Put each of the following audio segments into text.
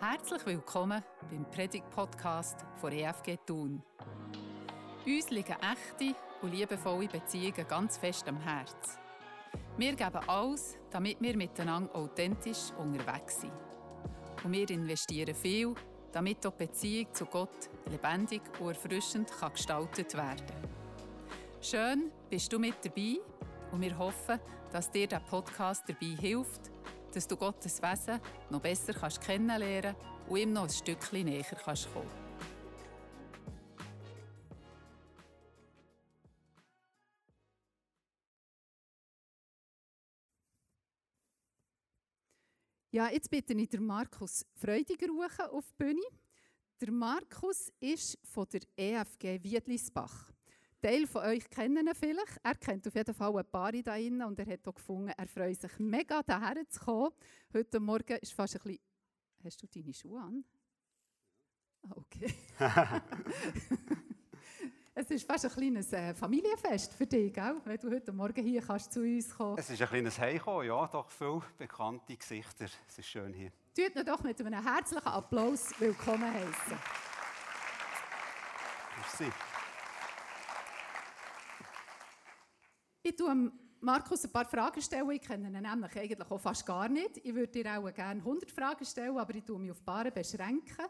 Herzlich willkommen beim Predigt-Podcast von EFG Thun. Uns liegen echte und liebevolle Beziehungen ganz fest am Herz. Wir geben alles, damit wir miteinander authentisch unterwegs sind. Und wir investieren viel, damit auch die Beziehung zu Gott lebendig und erfrischend kann gestaltet werden Schön, bist du mit dabei und wir hoffen, dass dir der Podcast dabei hilft, dass du Gottes Wesen noch besser kannst kennenlernen und ihm noch ein Stückchen näher kannst kommen. Ja, jetzt bitte ich den Markus Freudiger auf die Bühne. Der Markus ist von der EFG Wiedlisbach. Teil von euch kennen ihn vielleicht. Er kennt auf jeden Fall ein paar da drinnen und er hat auch gefunden, er freut sich mega, hierher zu kommen. Heute Morgen ist fast ein bisschen... Hast du deine Schuhe an? Ah, okay. es ist fast ein kleines äh, Familienfest für dich, gell? wenn du heute Morgen hier kannst zu uns kommen Es ist ein kleines Heimkommen, ja, doch viele bekannte Gesichter. Es ist schön hier. Tut ihn doch mit einem herzlichen Applaus willkommen heißen. Merci. Ich tue Markus ein paar Fragen stellen. Ich kenne ihn nämlich eigentlich auch fast gar nicht. Ich würde dir auch gerne 100 Fragen stellen, aber ich tue mich auf Paare beschränken.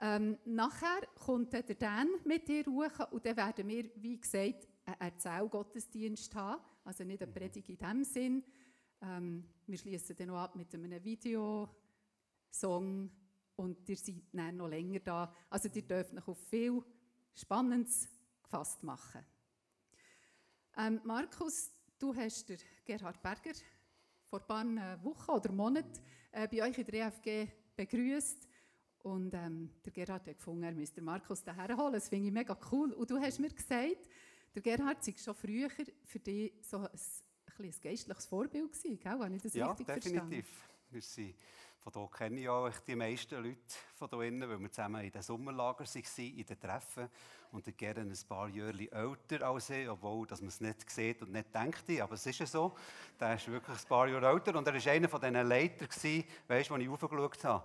Ähm, nachher kommt der Dan mit dir hoch und dann werden wir, wie gesagt, einen Erzählgottesdienst haben. Also nicht eine Predigt in dem Sinn. Ähm, wir schließen dann noch ab mit einem Video, Song und ihr seid dann noch länger da. Also ihr dürft euch auf viel Spannendes gefasst machen. Ähm, Markus, du hast den Gerhard Berger vor ein paar äh, Wochen oder Monaten äh, bei euch in der EFG begrüßt und ähm, der Gerhard hat gefunden, er müsste Markus daher holen. Das finde ich mega cool. Und du hast mir gesagt, der Gerhard sei schon früher für dich so ein, ein, ein geistliches Vorbild gewesen, gell? Habe ich das ja, richtig definitiv. Verstanden? Wir sind von hier kenne ich auch die meisten Leute von hier innen, weil wir zusammen in den Sommerlager waren, in den Treffen. Und ich gerne ein paar Jahre älter als ich, obwohl dass man es nicht sieht und nicht denkt. Aber es ist ja so. Der ist wirklich ein paar Jahre älter. Und er war einer von diesen Leitern, weißt, die ich aufgeschaut habe,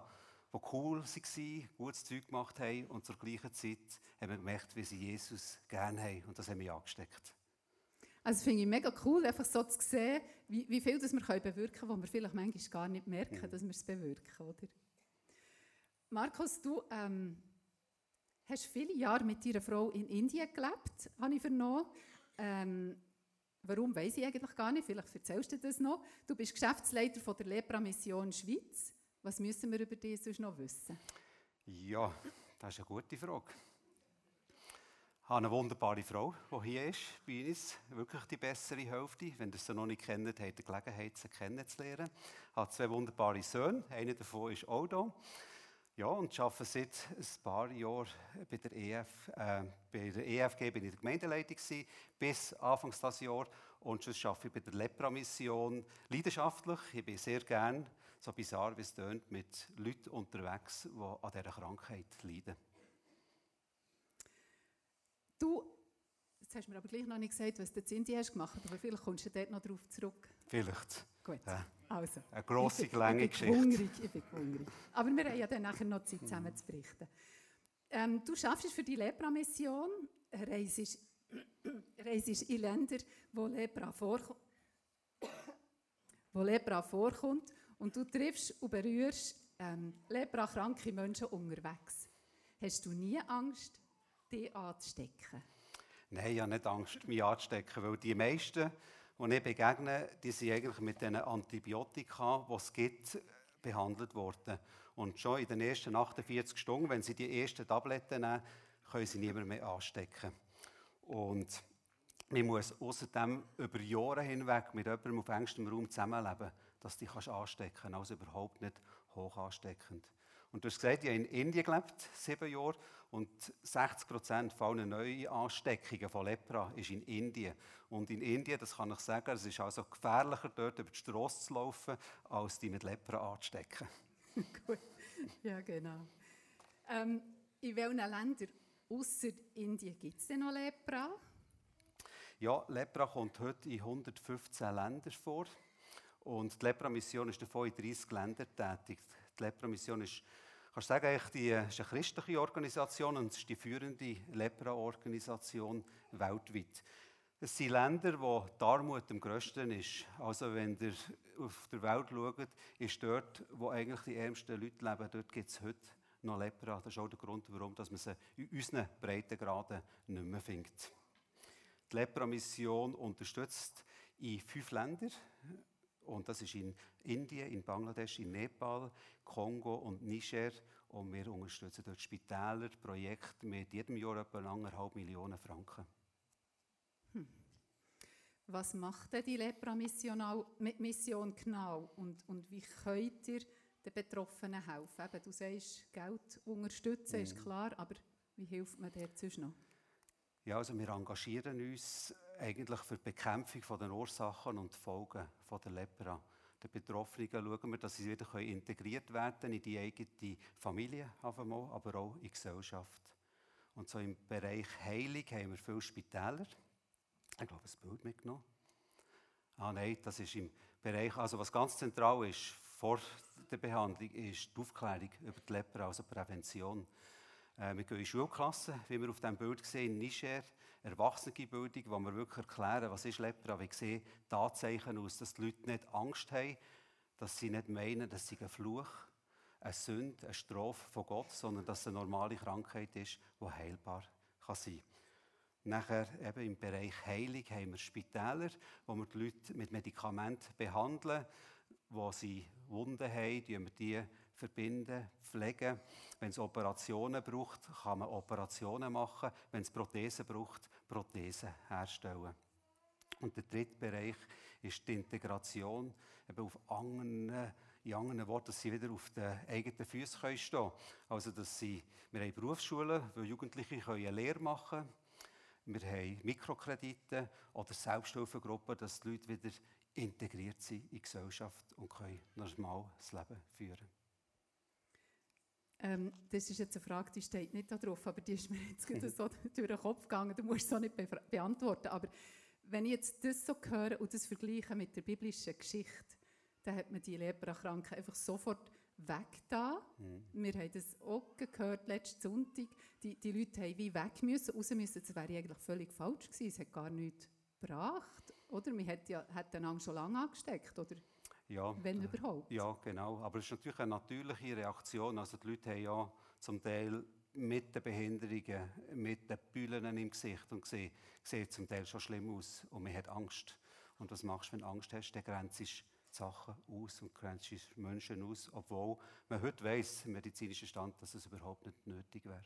die cool waren, gutes Zeug gemacht haben und zur gleichen Zeit haben wir gemerkt, wie sie Jesus gerne haben. Und das haben wir angesteckt. Also finde ich mega cool, einfach so zu sehen, wie, wie viel das wir können bewirken können, wo wir vielleicht manchmal gar nicht merken, mhm. dass wir es bewirken. Oder? Markus, du ähm, hast viele Jahre mit deiner Frau in Indien gelebt, habe ich vernommen. Ähm, warum, weiß ich eigentlich gar nicht. Vielleicht erzählst du das noch. Du bist Geschäftsleiter von der Lepra-Mission Schweiz. Was müssen wir über dich sonst noch wissen? Ja, das ist eine gute Frage. Habe eine wunderbare Frau, die hier ist bei uns. Wirklich die bessere Hälfte. Wenn ihr sie noch nicht kennt, habt ihr die Gelegenheit, sie kennenzulernen. Ich habe zwei wunderbare Söhne. Einer davon ist auch hier. Ja, und arbeite seit ein paar Jahren bei der, EF, äh, bei der EFG, bin ich der Gemeindeleitung gewesen, bis Anfangs dieses Jahr. Und sonst arbeite ich bei der Lepra-Mission leidenschaftlich. Ich bin sehr gern, so bizarr wie es tönt, mit Leuten unterwegs, die an dieser Krankheit leiden. Du, jetzt hast du mir aber gleich noch nicht gesagt, was du in Indien hast gemacht, aber vielleicht kommst du dort noch darauf zurück. Vielleicht. Gut, ja. also. Eine grosse, lange Geschichte. Hungrig, ich bin hungrig. Aber wir haben ja dann nachher noch Zeit, zusammen zu berichten. Ähm, du schaffst für die Lepra-Mission, reist, reist in Länder, wo Lepra, vorkommt, wo Lepra vorkommt und du triffst und berührst ähm, Lepra-kranke Menschen unterwegs. Hast du nie Angst, dich anzustecken? Nein, ich habe nicht Angst, mich anzustecken, weil die meisten, die ich begegne, die sind eigentlich mit den Antibiotika, die es gibt, behandelt worden. Und schon in den ersten 48 Stunden, wenn sie die ersten Tabletten nehmen, können sie niemand mehr anstecken. Und man muss außerdem über Jahre hinweg mit jemandem auf engstem Raum zusammenleben, dass du dich anstecken kannst. Also überhaupt nicht hoch ansteckend. Und du hast gesagt, ich habe in Indien gelebt, sieben Jahre, und 60 Prozent aller neuen Ansteckungen von Lepra ist in Indien. Und in Indien, das kann ich sagen, es ist also gefährlicher, dort über die Straße zu laufen, als die mit Lepra anzustecken. Gut, ja genau. Ähm, in welchen Ländern außer Indien gibt es denn noch Lepra? Ja, Lepra kommt heute in 115 Ländern vor. Und die Lepra-Mission ist davon in 30 Ländern tätig. Die Lepra-Mission ist Kannst sagen, die ist eine christliche Organisation und es ist die führende Lepra-Organisation weltweit. Es sind Länder, wo die Armut am grössten ist. Also wenn ihr auf der Welt schaut, ist dort, wo eigentlich die ärmsten Leute leben, dort gibt es heute noch Lepra. Das ist auch der Grund, warum man sie in unseren Breitengraden nicht mehr findet. Die Lepra-Mission unterstützt in fünf Ländern. Und das ist in Indien, in Bangladesch, in Nepal, Kongo und Niger. Und wir unterstützen dort Spitäler, Projekte mit jedem Jahr etwa anderthalb Millionen Franken. Hm. Was macht denn die Lepra-Mission genau? Und, und wie könnt ihr den Betroffenen helfen? Eben, du sagst, Geld unterstützen, mhm. ist klar, aber wie hilft man dort sonst noch? Ja, also wir engagieren uns eigentlich für die Bekämpfung der Ursachen und Folgen der Lepra. Den Betroffenen schauen wir, dass sie wieder integriert werden in die eigene Familie, aber auch in die Gesellschaft. Und so im Bereich Heilung haben wir viele Spitäler. Ich glaube, ein Bild mitgenommen. Ah nein, das ist im Bereich, also was ganz zentral ist vor der Behandlung, ist die Aufklärung über die Lepra, also Prävention. Äh, wir gehen in Schulklassen, wie wir auf dem Bild sehen, in Niger, Erwachsenenbildung, wo wir wirklich erklären, was ist Lepra. Wir sehen Tatsachen aus, dass die Leute nicht Angst haben, dass sie nicht meinen, dass sie ein Fluch, eine Sünde, eine Strafe von Gott, sondern dass es eine normale Krankheit ist, die heilbar kann sein kann. Nachher eben im Bereich Heilung haben wir Spitäler, wo wir die Leute mit Medikamenten behandeln, wo sie Wunden haben, die wir die verbinden, pflegen. Wenn es Operationen braucht, kann man Operationen machen. Wenn es Prothesen braucht, Prothesen herstellen. Und der dritte Bereich ist die Integration eben auf anderen, in anderen Worten, dass sie wieder auf den eigenen Füßen stehen können. Also, dass sie, wir haben Berufsschulen, wo Jugendliche eine Lehre machen können wir haben Mikrokredite oder Selbsthilfegruppen, dass die Leute wieder integriert sind in die Gesellschaft und können normal das Leben führen. Ähm, das ist jetzt eine Frage, die steht nicht da drauf, aber die ist mir jetzt so durch den Kopf gegangen. Du musst es auch nicht be beantworten. Aber wenn ich jetzt das so höre und das vergleiche mit der biblischen Geschichte, dann hat man die Leprakranken einfach sofort weg da. Mhm. Wir haben das auch gehört letzten Sonntag. Die, die Leute haben wie weg müssen, raus müssen. Das wäre eigentlich völlig falsch gewesen. Es hat gar nichts gebracht. Oder? Man hat, ja, hat den schon lange angesteckt, oder? Ja, wenn überhaupt. Ja, genau. Aber es ist natürlich eine natürliche Reaktion. Also die Leute haben ja zum Teil mit den Behinderungen, mit den Bühlen im Gesicht und sehen, sieht zum Teil schon schlimm aus und man hat Angst. Und was machst du, wenn du Angst hast? Der grenzt Sachen aus und grenzt Menschen aus, obwohl man heute weiß, im medizinischen Stand, dass es überhaupt nicht nötig wäre.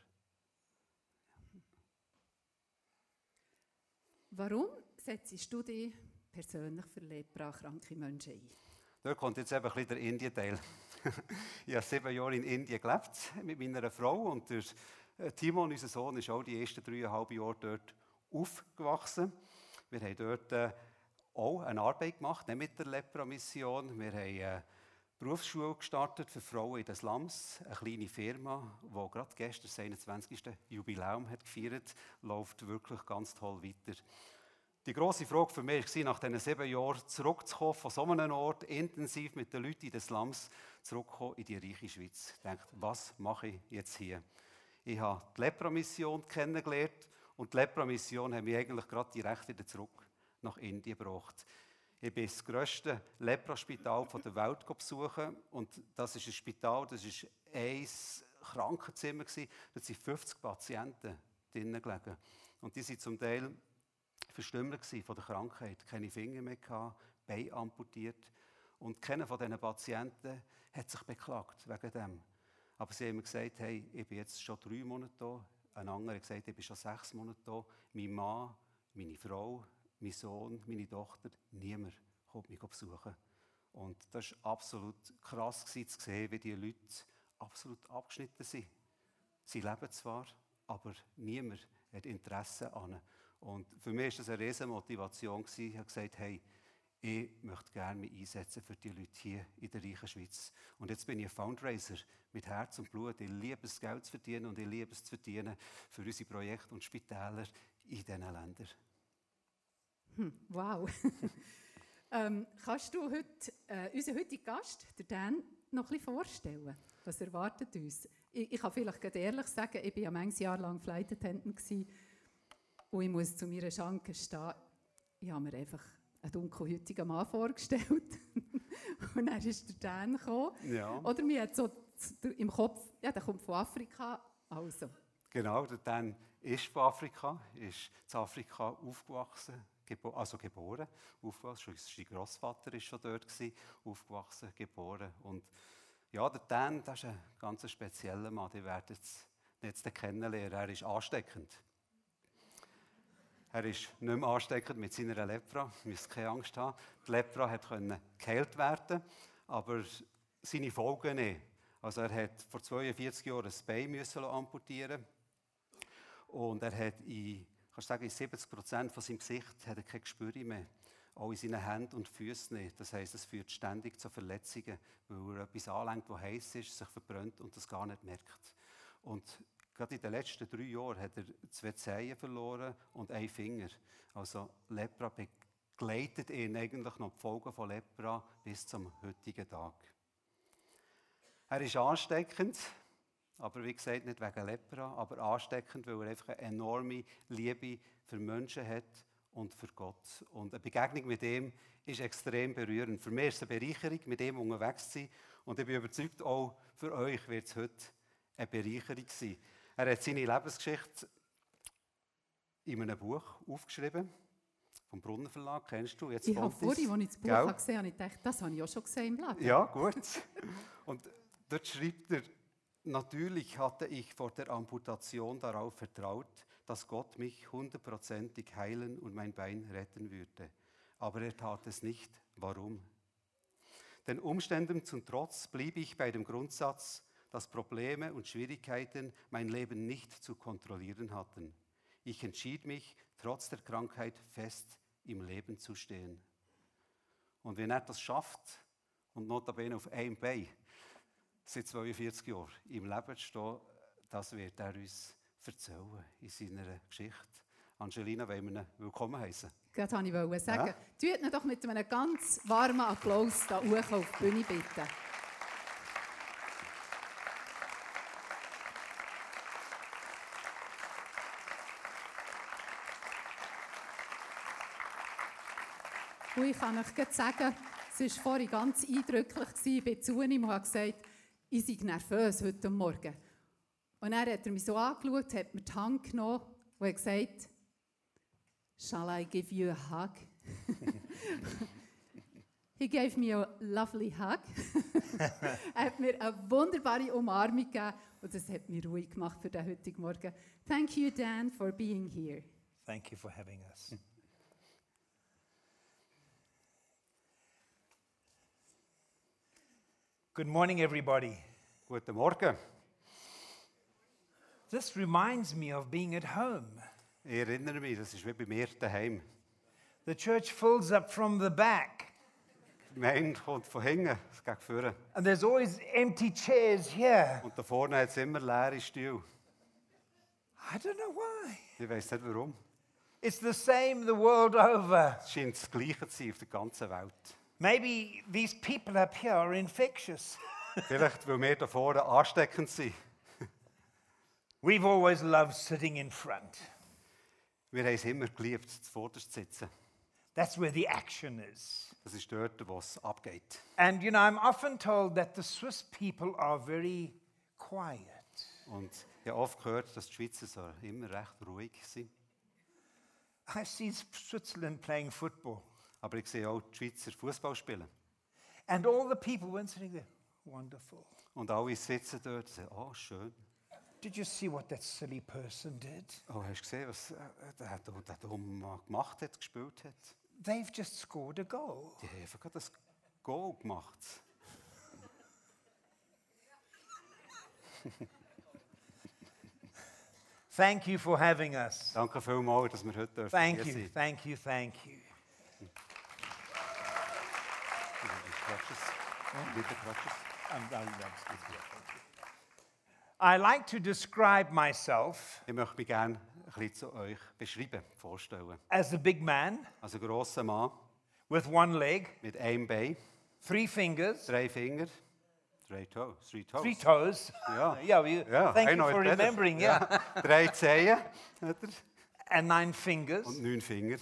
Warum setzt du dich persönlich für leprakranke Menschen ein? Da kommt jetzt eben ein bisschen der Indien-Teil. ich habe sieben Jahre in Indien gelebt mit meiner Frau und der äh, Timon, unser Sohn, ist auch die ersten dreieinhalb Jahre dort aufgewachsen. Wir haben dort äh, auch eine Arbeit gemacht, nicht mit der Lepra-Mission. Wir haben eine Berufsschule gestartet für Frauen in den Slums, eine kleine Firma, die gerade gestern das 21. Jubiläum hat gefeiert, läuft wirklich ganz toll weiter. Die grosse Frage für mich war, nach diesen sieben Jahren zurückzukommen, von so einem Ort, intensiv mit den Leuten in den Slums, zurückzukommen in die reiche Schweiz. Ich dachte, was mache ich jetzt hier? Ich habe die Lepra-Mission kennengelernt und die Lepra-Mission hat mich eigentlich gerade direkt wieder zurück nach Indien gebracht. Ich bin das grösste Lepraspital der Welt besuchen und das ist ein Spital, das ist ein Krankenzimmer. Da sind 50 Patienten drinnen gelegen und die sind zum Teil verstümmelt von der Krankheit, keine Finger mehr gehabt, Bein amputiert und keiner von diesen Patienten hat sich beklagt wegen dem. Aber sie haben mir gesagt, hey, ich bin jetzt schon drei Monate da. Ein anderer hat gesagt, ich bin schon sechs Monate da. Mein Mann, meine Frau, mein Sohn, meine Tochter, niemand kommt mich besuchen. Und das war absolut krass zu sehen, wie die Leute absolut abgeschnitten sind. Sie leben zwar, aber niemand hat Interesse an ihnen. Und für mich war das eine riesige Motivation. Ich habe gesagt, hey, ich möchte gerne mich einsetzen für die Leute hier in der reichen Schweiz. Und jetzt bin ich ein Fundraiser mit Herz und Blut. Ich liebe es, Geld zu verdienen und ich liebe es zu verdienen für unsere Projekte und Spitäler in diesen Ländern. Hm, wow. ähm, kannst du heute, äh, unser heutiger Gast, der Dan, noch bisschen vorstellen? Was erwartet uns? Ich, ich kann vielleicht ehrlich sagen, ich war ja manches Jahr lang Flight Attendant gewesen, und ich muss zu meiner Schanke stehen, ich habe mir einfach einen dunkelhäutigen Mann vorgestellt. und dann ist der Dan gekommen. Ja. Oder mir hat so im Kopf, ja, der kommt von Afrika, also. Genau, der Dan ist von Afrika, ist in Afrika aufgewachsen, gebo also geboren, aufgewachsen. Sein Großvater war schon dort, gewesen, aufgewachsen, geboren. Und ja, der Dan, das ist ein ganz spezieller Mann, den werden Sie jetzt kennenlernen. Er ist ansteckend. Er ist nicht mehr ansteckend mit seiner Lepra. Wir müssen keine Angst haben. Die Lepra konnte geheilt werden, aber seine Folgen nicht. Also er hat vor 42 Jahren ein Bein müssen amputieren und er hat in, kannst sagen, in 70 Prozent von seinem Gesicht hat er kein Gespür mehr. Auch in seinen Händen und Füßen nicht. Das heisst, es führt ständig zu Verletzungen, weil er etwas anlenkt, das heiß ist, sich verbrennt und das gar nicht merkt. Und gerade in den letzten drei Jahren hat er zwei Zehen verloren und einen Finger. Also Lepra begleitet ihn eigentlich noch die Folgen von Lepra bis zum heutigen Tag. Er ist ansteckend, aber wie gesagt, nicht wegen Lepra, aber ansteckend, weil er einfach eine enorme Liebe für Menschen hat und für Gott. Und eine Begegnung mit ihm ist extrem berührend. Für mich ist es eine Bereicherung, mit ihm unterwegs zu sein. Und ich bin überzeugt, auch für euch wird es heute eine Bereicherung sein. Er hat seine Lebensgeschichte in einem Buch aufgeschrieben. Vom Brunnenverlag, kennst du? Jetzt ich habe vorhin, als ich das Buch Gell? gesehen habe, gedacht, das habe ich auch schon gesehen im Leben. Ja, gut. Und dort schreibt er, natürlich hatte ich vor der Amputation darauf vertraut, dass Gott mich hundertprozentig heilen und mein Bein retten würde. Aber er tat es nicht. Warum? Den Umständen zum Trotz blieb ich bei dem Grundsatz, dass Probleme und Schwierigkeiten mein Leben nicht zu kontrollieren hatten. Ich entschied mich, trotz der Krankheit fest im Leben zu stehen. Und wenn er das schafft, und notabene auf einem Bein, seit 42 Jahren im Leben zu stehen, das wird er uns erzählen in seiner Geschichte. Angelina, wollen wir ihn willkommen heißen? Das wollte ich sagen. Ja? Tut ihn doch mit einem ganz warmen Applaus hier hoch auf die Bühne bitte. Und ich kann euch sagen, es war vorhin ganz eindrücklich. Ich bin zu ihm und habe gesagt, ich sei nervös heute Morgen. Und dann hat er mich so angeschaut, hat mir die Hand genommen und hat gesagt, Shall I give you a hug? He gave me a lovely hug. er hat mir eine wunderbare Umarmung gegeben und das hat mich ruhig gemacht für den heutigen Morgen. Thank you, Dan, for being here. Thank you for having us. Good morning, everybody. Guten Morgen. This reminds me of being at home. Ich erinnere mich, das ist wie bei mir daheim. The church fills up from the back. Die Gemeinde kommt von hinten, es geht vorne. And there's always empty chairs here. Und da vorne hat es immer leere Stühle. I don't know why. Ich weiß nicht warum. It's the same the world over. Es scheint das Gleiche zu sein auf der ganzen Welt. Maybe these people up here are infectious. Vielleicht, weil wir da vorne ansteckend sind. We've always loved sitting in front. Wir haben es immer geliebt, zuvorderst zu sitzen. That's where the action is. Das ist dort, wo es abgeht. And you know, I'm often told that the Swiss people are very quiet. Und ich habe oft gehört, dass die Schweizer so immer recht ruhig sind. I've seen Switzerland playing football. Aber ich sehe auch die Schweizer Fußball spielen. And all the people went sitting there. Wonderful. Und alle sitzen dort und sagen, oh, schön. Did you see what that silly person did? Oh, hast du gesehen, was äh, der, der, der dumme gemacht hat, gespielt hat? They've just scored a goal. Die haben einfach das Goal gemacht. Thank you for having us. Danke vielmals, dass wir heute Thank you, thank you, thank you. I like to describe myself Ich möchte mich gerne ein bisschen zu euch beschreiben, vorstellen. as a big man Als ein grosser Mann with one leg, mit einem Bein, three fingers, drei Finger, Drei Toes. Three toes. three toes. Ja. yeah, you, Ja, thank I you know for it better. remembering. Yeah. Drei Zehen hat er. and nine fingers, und neun Finger.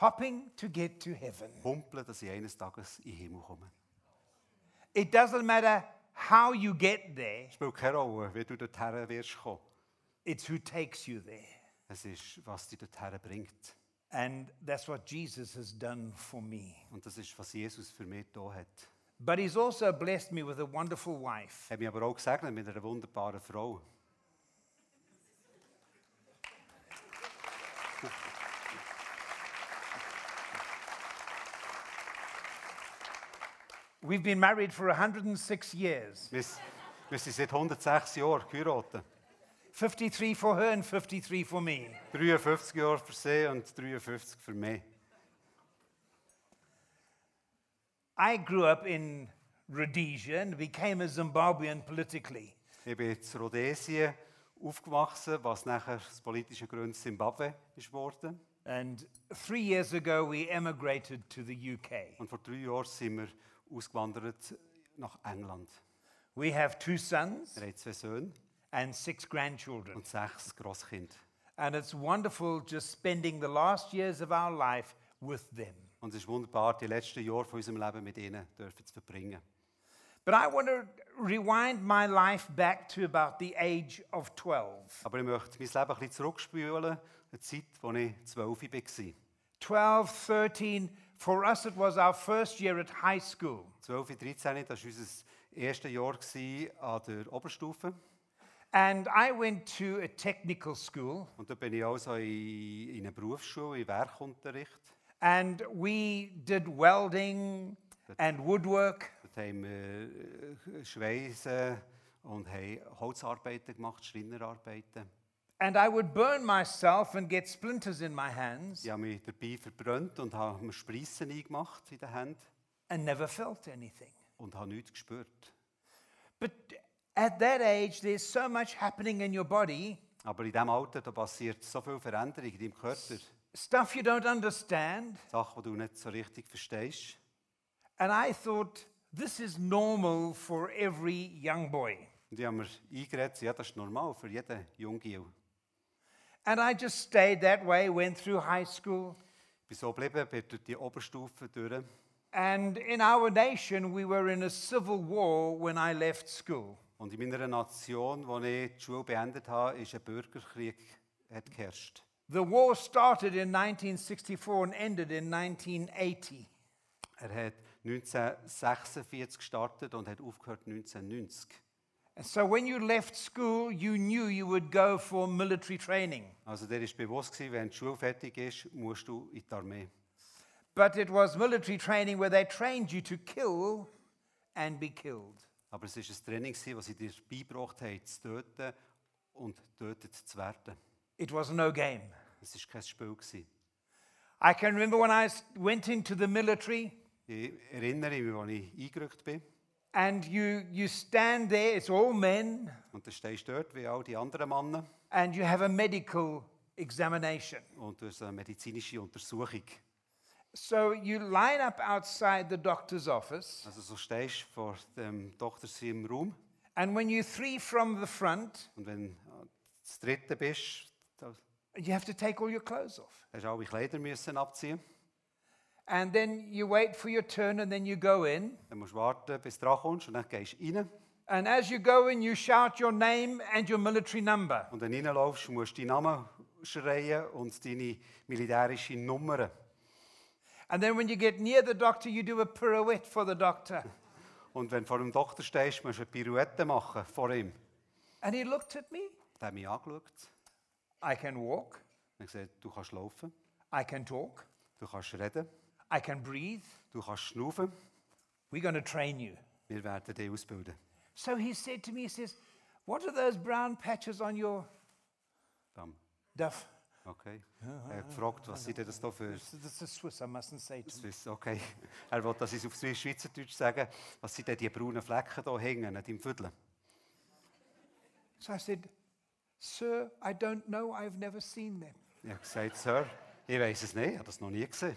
hopping to get to heaven. Humpeln, dass ich eines Tages in den Himmel komme. It doesn't matter how you get there, Spielt keine Rolle, wie du dorthin wirst kommen. it's who takes you there. Es ist, was dich dorthin bringt. And that's what Jesus has done for me. Und das ist, was Jesus für mich da hat. But he's also blessed me with a wonderful wife. Er hat mich aber auch gesegnet mit einer wunderbaren Frau. We've been married for 106 years Wir, wir sind seit 106 Jahren geheiratet. 53 for her and 53 for me. 53 Jahre für sie und 53 für mich. I grew up in Rhodesia and became a Zimbabwean politically. Ich bin in Rhodesien aufgewachsen, was nachher aus politischen Gründen Zimbabwe ist worden. And three years ago, we emigrated to the UK. Und vor drei Jahren sind wir ausgewandert nach England. We have two sons Wir haben zwei Söhne and six grandchildren. und sechs Grosskinder. And it's wonderful just spending the last years of our life with them. Und es ist wunderbar, die letzten Jahre von unserem Leben mit ihnen dürfen zu verbringen. But I want to rewind my life back to about the age of 12. Aber ich möchte mein Leben ein bisschen zurückspülen, eine Zeit, als ich 12 war. 12, 13, for us, it was our first year at high school. 12, 13, das war unser erstes Jahr an der Oberstufe. And I went to a technical school, Und da bin ich also in, in einer Berufsschule, in Werkunterricht. and we did welding and woodwork. Dort haben wir äh, Schweissen und haben Holzarbeiten gemacht, Schreinerarbeiten. And I would burn myself and get splinters in my hands Ich habe mich dabei verbrannt und habe mir Spreissen eingemacht in den Händen and never felt anything. und habe nichts gespürt. But at that age, there's so much happening in your body, Aber in diesem Alter da passiert so viel Veränderung in deinem Körper. stuff you don't understand. Sachen, die du nicht so richtig verstehst. And I thought, this is normal for every young boy. Und ich habe mir eingeredet, ja, das ist normal für jeden Jungen. And I just stayed that way, went through high school. Bin so geblieben, bin durch die Oberstufe durch. And in our nation, we were in a civil war when I left school. Und in meiner Nation, wo ich die Schule beendet habe, ist ein Bürgerkrieg hat geherrscht. The war started in 1964 and ended in 1980. Er hat 1946 gestartet und hat aufgehört 1990. And so when you left school, you knew you would go for military training. Also der ist bewusst gewesen, wenn die Schule fertig ist, musst du in die Armee. But it was military training where they trained you to kill and be killed. Aber es war ein Training, gewesen, das sie dir beigebracht haben, zu töten und tötet zu werden. It was no game. Es war kein Spiel. Gewesen. I can remember when I went into the military Ich erinnere mich, als ich eingerückt bin. And you, you stand there, it's all men, Und dann stehst dort, wie all die anderen Männer. and you have a medical examination. Und du hast eine medizinische Untersuchung. So you line up outside the doctor's office, Also so stehst vor dem Doktor im Raum. and when you're three from the front, Und wenn du das dritte bist, you have to take all your clothes off. hast alle Kleider müssen abziehen. And then you wait for your turn, and then you go in. Dann musst du warten, bis du dran kommst und dann gehst du rein. And as you go in, you shout your name and your military number. Und wenn du reinlaufst, musst du deinen Namen schreien und deine militärische Nummer. And then when you get near the doctor, you do a pirouette for the doctor. Und wenn du vor dem Doktor stehst, musst du eine Pirouette machen vor ihm. And he looked at me. Der hat mich angeschaut. I can walk, Er hat gesagt, du kannst laufen, I can talk, du kannst reden, I can breathe. du kannst schnaufen. We're going to train you. Wir werden dich ausbilden. So he said to me, he says, What are those brown patches on your Bam. duff? Okay. Er hat gefragt, was sind denn das da für This this is Swiss, I mustn't say to. Swiss? Okay. Er will, dass ich es auf Swiss- Schweizerdeutsch sage. Was sind denn die braunen Flecken da hängen an deinem Viertel? So I said, Sir, I don't know. I've never seen them. Ich habe gesagt, Sir, ich weiß es nicht, ich habe das noch nie gesehen.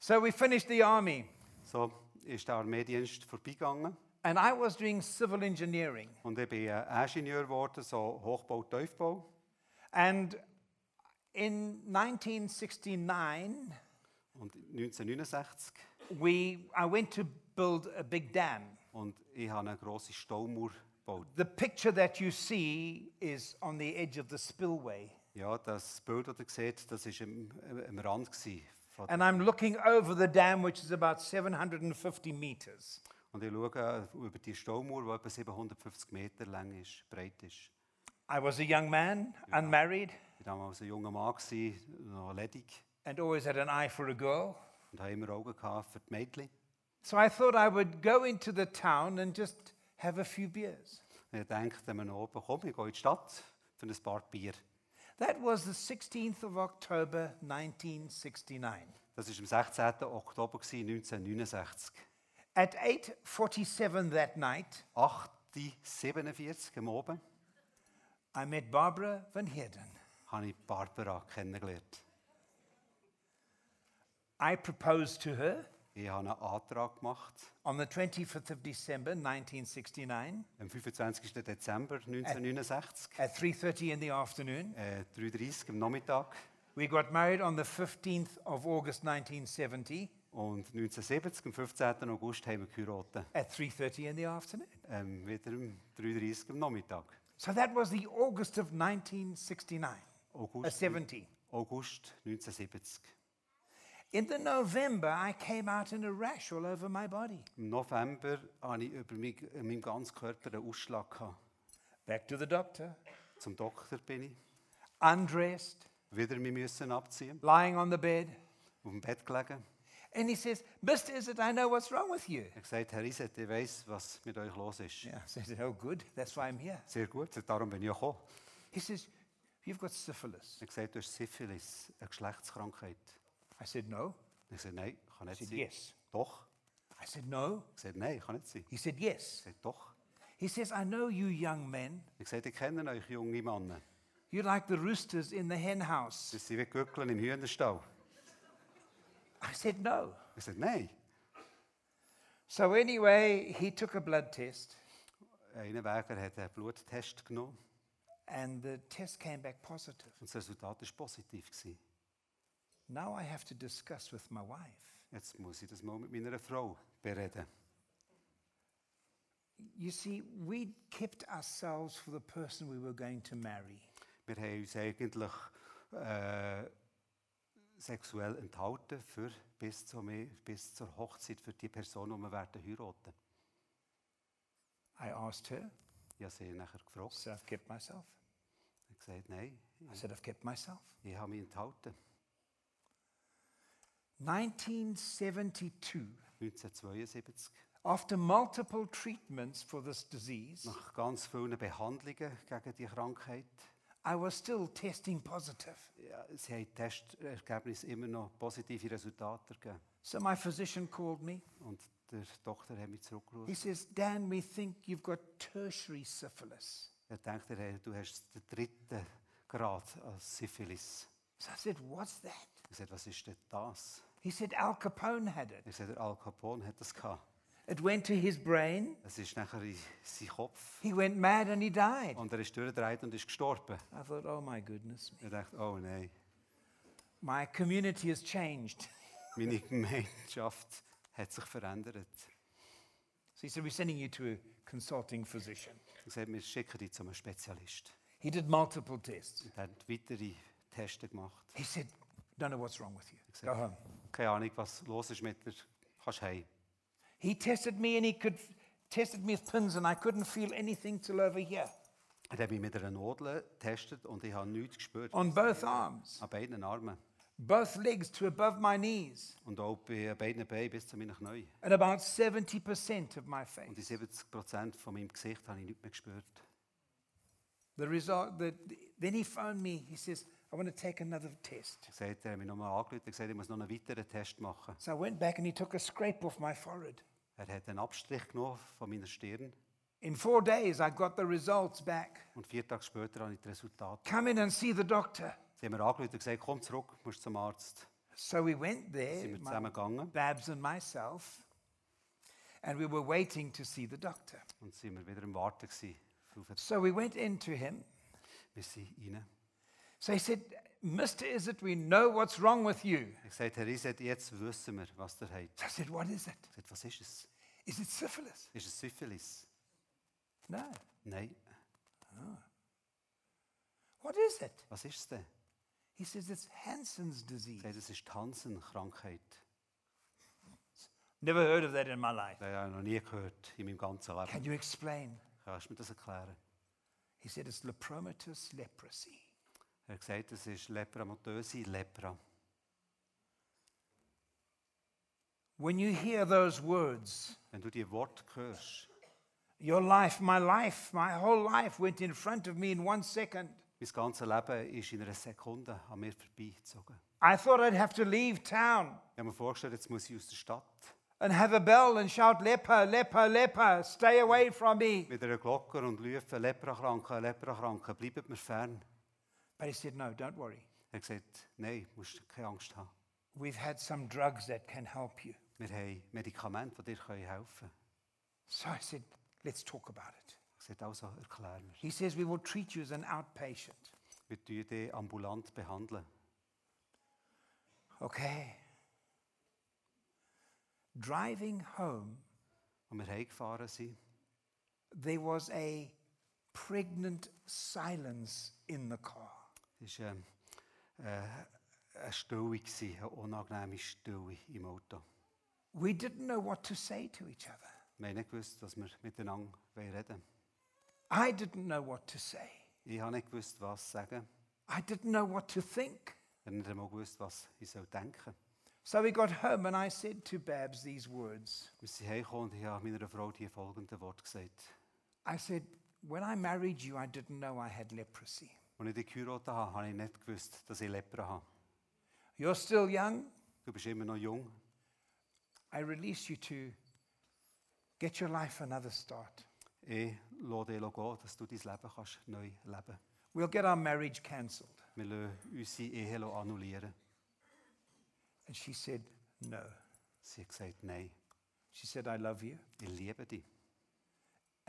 So we finished the army. So, ist der Armeedienst vorbeigegangen and I was doing civil engineering. und ich bin äh, Ingenieur geworden, so Hochbau, Tiefbau. And in 1969, Und 1969 we, I went to build a big dam. und ich habe eine grosse Staumauer gebaut. The picture that you see is on the edge of the spillway. Ja, das Bild, das ihr seht, das war am, am Rand. And I'm looking over the dam, which is about 750 meters. Und ich schaue äh, über die Staumauer, die etwa 750 Meter lang ist, breit ist. I was a young man, unmarried, Ich war damals ein junger Mann, noch ledig, and always had an eye for a girl. und hatte immer Augen gehabt für die Mädchen. So I thought I would go into the town and just have a few beers. Ich dachte mir oben, komm, ich gehe in die Stadt für ein paar Bier. That was the 16th of October, 1969. Das war am 16. Oktober 1969. At 8:47 that night, 8.47 am Abend I met Barbara Van Heerden. habe ich Barbara kennengelernt. I proposed to her Ich habe einen Antrag gemacht on the 25th of December 1969 am 25. Dezember 1969, at 3:30 in the afternoon. äh, 3.30 am Nachmittag. We got married on the 15th of August 1970 Und 1970, am 15. August, haben wir geheiratet. at 3:30 in the afternoon. Ähm, wieder um 3.30 am Nachmittag. So that was the August of 1969, uh, August, 70. August 1970. In the November, I came out in a rash all over my body. Im November hatte ich über mich, in meinem ganzen Körper einen Ausschlag. Gehabt. Back to the doctor, Zum Doktor bin ich, undressed, wieder mich müssen abziehen, lying on the bed. auf dem Bett gelegen. And he says, Mr. Izzet, I know what's wrong with you. Er gesagt, Herr Iset, ich weiss, was mit euch los ist. Yeah, I said, Oh, good. That's why I'm here. Sehr gut, darum bin ich gekommen. He says, You've got syphilis. Er gesagt, du hast Syphilis, eine Geschlechtskrankheit. I said, No. Ich gesagt, nein, kann nicht said, sein. Yes. Doch. I said, No. Ich gesagt, nein, kann nicht sein. He said, Ich Yes. habe gesagt, doch. He says, I know you young men. Ich gesagt, ich kenne euch junge Männer. You're like the roosters in the hen house. Das sind wie Gückeln im Hühnerstall. I said, No. Ich gesagt, nein. So, anyway, he took a blood test, Einer Wäger hat einen Bluttest genommen and the test came back positive. und das Resultat war positiv. Gewesen. Now I have to discuss with my wife. Jetzt muss ich das mal mit meiner Frau bereden. You see, we kept ourselves for the person we were going to marry. Wir haben uns eigentlich äh, sexuell enthalten für, bis, zur, bis zur Hochzeit für die Person, die wir werden heiraten. I asked her, habe sie nachher gefragt. so I've kept myself. Sie hat gesagt, nein, I said, I've kept myself. ich habe mich enthalten. 1972, 1972, after multiple treatments for this disease, nach ganz vielen Behandlungen gegen die Krankheit, I was still testing positive. ja, sie haben Testergebnisse immer noch positive Resultate gegeben. So my physician called me. Und der Doktor hat mich He zurückgerufen. says, Dan, we think you've got tertiary syphilis. Er denkt, er, du hast den dritten Grad als Syphilis. So I said, What's that? Ich sagte, was ist denn das? He said, Al Capone had it. Sagte, der Al Capone hat das gehabt. It went to his brain. Es ist nachher in seinen Kopf. He went mad and he died. Und er ist durchgedreht und ist gestorben. I thought, oh my goodness. Er dachte, oh nein, My community has changed. meine Gemeinschaft hat sich verändert. So he said, We're sending you to a consulting physician. Er sagte, wir schicken dich zu einem Spezialist. He did multiple tests. Er hat weitere Tests gemacht. He said, Don't know what's wrong with you. Go home. Keine Ahnung, was los ist mit dir. Kannst heim. He tested me and he could tested me with pins and I couldn't feel anything till over here Er hat mich mit einer Nadel getestet und ich habe nichts gespürt. on both arms, An beiden Armen. both legs to above my knees, Und auch bei beiden Beinen bis zu meinen Knien. and about 70% of my Und face. die 70 Prozent von meinem Gesicht habe ich nicht mehr gespürt. The result, the, then he phoned me. He says, I want to take another test. Sagt, er hat mich nochmal angerufen und gesagt, ich muss noch einen weiteren Test machen. So I went back and he took a scrape off my forehead. Er hat einen Abstrich genommen von meiner Stirn In four days, I got the results back. und vier Tage später habe ich das Resultat. Come in and see the doctor. Sie haben mir angerufen und gesagt, komm zurück, musst zum Arzt. So we went there, Sind wir my- zusammen gegangen. Babs and myself. And we were waiting to see the doctor. Und sind wir wieder im Warten gewesen. So we went in to him. Wir sind rein. So he said, Mr. Izzet, we know what's wrong with you. Hat gesagt, Herr Iset, jetzt wissen wir, was ihr habt. So I said, What is it? Ich sagte, was ist es? Is it syphilis? Ist es Syphilis? No. Nein. What is it? Ah. Was ist es denn? He says, It's Hansen's disease. sagt, es ist Hansen-Krankheit. Never heard of that in my life. Habe ich noch nie gehört in meinem ganzen Leben. Can you explain? Kannst du mir das erklären? He said, It's lepromatous leprosy. Er hat gesagt, es ist lepramotöse Lepra. When you hear those words, Wenn du die Worte hörst, your life, my life, my whole life went in front of me in one second. mein ganzes Leben ist in einer Sekunde an mir vorbeigezogen. I thought I'd have to leave town Ich habe mir vorgestellt, jetzt muss ich aus der Stadt and have a bell and shout, leper, leper, leper, stay away from me. mit einer Glocke und rufen, Leprakranke, Leprakranke, bleibt mir fern. But he said, No, don't worry. Er hat gesagt, nein, musst keine Angst haben. We've had some drugs that can help you. Wir haben Medikamente, die dir helfen können. So I said, Let's talk about it. Er gesagt, also erklär mir. He says, We will treat you as an outpatient. Wir tun dich ambulant behandeln. Okay. Driving home, Als wir heimgefahren sind, there was a pregnant silence in the car. Es war äh, eine Stille, eine unangenehme Stille im Auto. We didn't know what to say to each other. Wir haben nicht gewusst, dass wir miteinander reden. I didn't know what to say. Ich habe nicht gewusst, was sagen. I didn't know what to think. Ich habe nicht einmal gewusst, was ich soll denken soll. So we got home and I said to Babs these words. Wir sind heimgekommen und ich habe meiner Frau die folgenden Worte gesagt. I said, When I married you, I didn't know I had leprosy. Als ich dich geheiratet habe, habe ich nicht gewusst, dass ich Lepra habe. You're still young. Du bist immer noch jung. I release you to get your life another start. Ich lasse dich gehen, dass du dein Leben kannst neu leben. We'll get our marriage cancelled. Wir lassen unsere Ehe annullieren. And she said, No. Sie hat gesagt, nein, She said, I love you. ich liebe dich.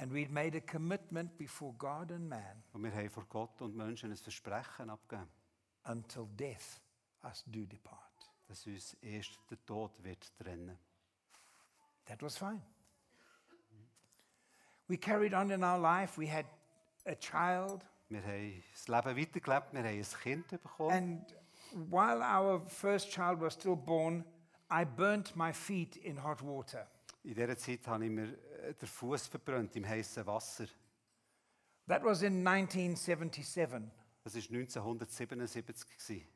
Und wir haben vor Gott und Menschen ein Versprechen abgegeben, until death us do depart. dass uns erst der Tod wird trennen. That was fine. We carried on in our life. We had a child. Wir haben das Leben weitergelebt, wir haben ein Kind bekommen. And while our first child was still born, I burnt my feet in hot water. In dieser Zeit habe ich mir den Fuß verbrannt im heißen Wasser. That was in 1977. Das war 1977. gewesen.